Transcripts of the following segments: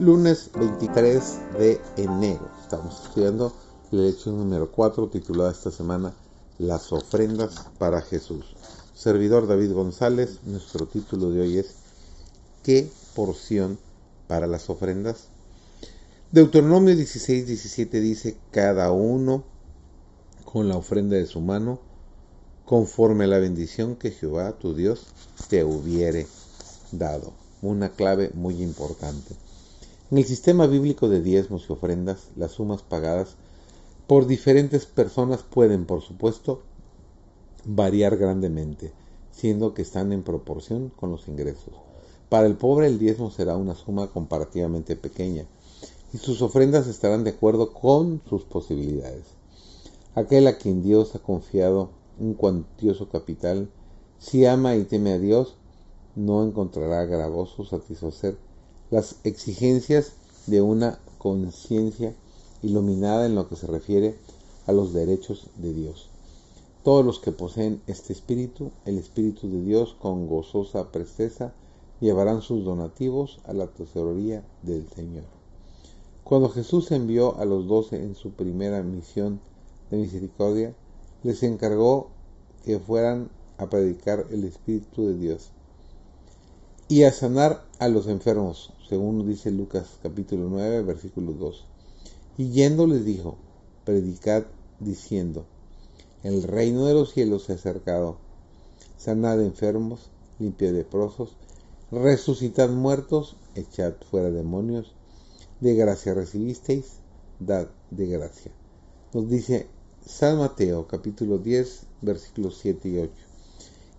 Lunes 23 de enero. Estamos estudiando la lección número 4 titulada esta semana Las ofrendas para Jesús. Servidor David González, nuestro título de hoy es ¿Qué porción para las ofrendas? Deuteronomio 16, 17 dice, cada uno con la ofrenda de su mano, conforme a la bendición que Jehová tu Dios te hubiere dado. Una clave muy importante. En el sistema bíblico de diezmos y ofrendas, las sumas pagadas por diferentes personas pueden, por supuesto, variar grandemente, siendo que están en proporción con los ingresos. Para el pobre el diezmo será una suma comparativamente pequeña y sus ofrendas estarán de acuerdo con sus posibilidades. Aquel a quien Dios ha confiado un cuantioso capital, si ama y teme a Dios, no encontrará gravoso satisfacer las exigencias de una conciencia iluminada en lo que se refiere a los derechos de Dios. Todos los que poseen este espíritu, el espíritu de Dios, con gozosa presteza, llevarán sus donativos a la tesorería del Señor. Cuando Jesús envió a los doce en su primera misión de misericordia, les encargó que fueran a predicar el Espíritu de Dios y a sanar a los enfermos, según dice Lucas capítulo 9, versículo 2. Y yendo les dijo, predicad diciendo, el reino de los cielos se ha acercado, sanad enfermos, limpiad leprosos, resucitad muertos, echad fuera demonios, de gracia recibisteis, dad de gracia. Nos dice San Mateo capítulo 10, versículos 7 y 8.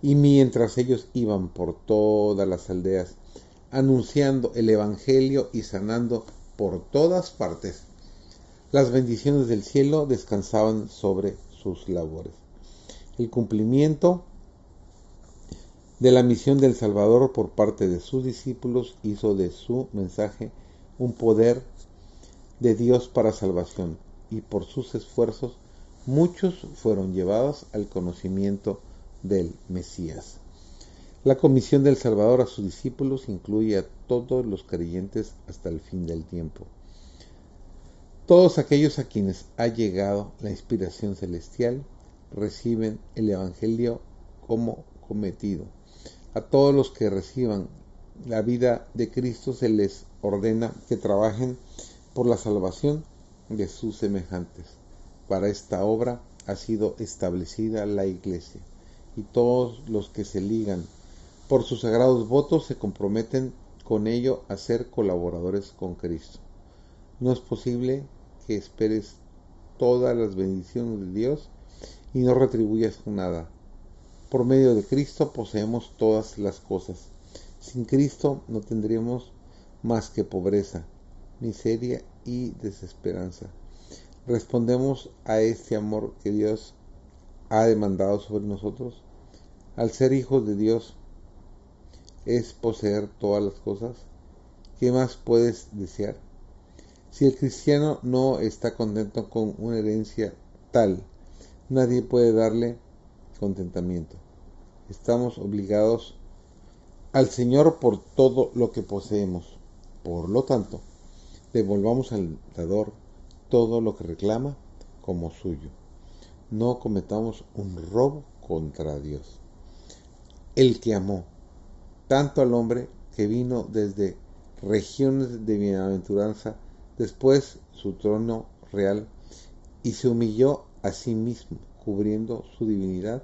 Y mientras ellos iban por todas las aldeas, anunciando el Evangelio y sanando por todas partes, las bendiciones del cielo descansaban sobre sus labores. El cumplimiento de la misión del Salvador por parte de sus discípulos hizo de su mensaje un poder de Dios para salvación y por sus esfuerzos muchos fueron llevados al conocimiento del Mesías. La comisión del Salvador a sus discípulos incluye a todos los creyentes hasta el fin del tiempo. Todos aquellos a quienes ha llegado la inspiración celestial reciben el Evangelio como cometido. A todos los que reciban la vida de Cristo se les ordena que trabajen por la salvación de sus semejantes. Para esta obra ha sido establecida la Iglesia y todos los que se ligan por sus sagrados votos se comprometen con ello a ser colaboradores con Cristo. No es posible que esperes todas las bendiciones de Dios y no retribuyas nada. Por medio de Cristo poseemos todas las cosas. Sin Cristo no tendríamos más que pobreza, miseria y desesperanza. Respondemos a este amor que Dios ha demandado sobre nosotros. Al ser hijos de Dios es poseer todas las cosas. ¿Qué más puedes desear? Si el cristiano no está contento con una herencia tal, nadie puede darle contentamiento. Estamos obligados al Señor por todo lo que poseemos. Por lo tanto, devolvamos al dador todo lo que reclama como suyo. No cometamos un robo contra Dios el que amó tanto al hombre que vino desde regiones de bienaventuranza, después su trono real, y se humilló a sí mismo, cubriendo su divinidad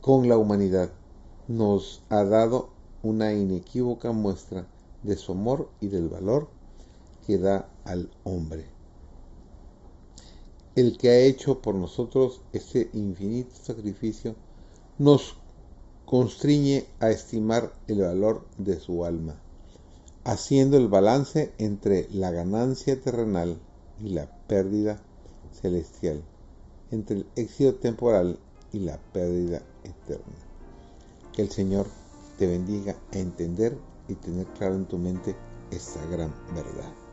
con la humanidad. Nos ha dado una inequívoca muestra de su amor y del valor que da al hombre. El que ha hecho por nosotros ese infinito sacrificio nos constriñe a estimar el valor de su alma, haciendo el balance entre la ganancia terrenal y la pérdida celestial, entre el éxito temporal y la pérdida eterna. Que el Señor te bendiga a entender y tener claro en tu mente esta gran verdad.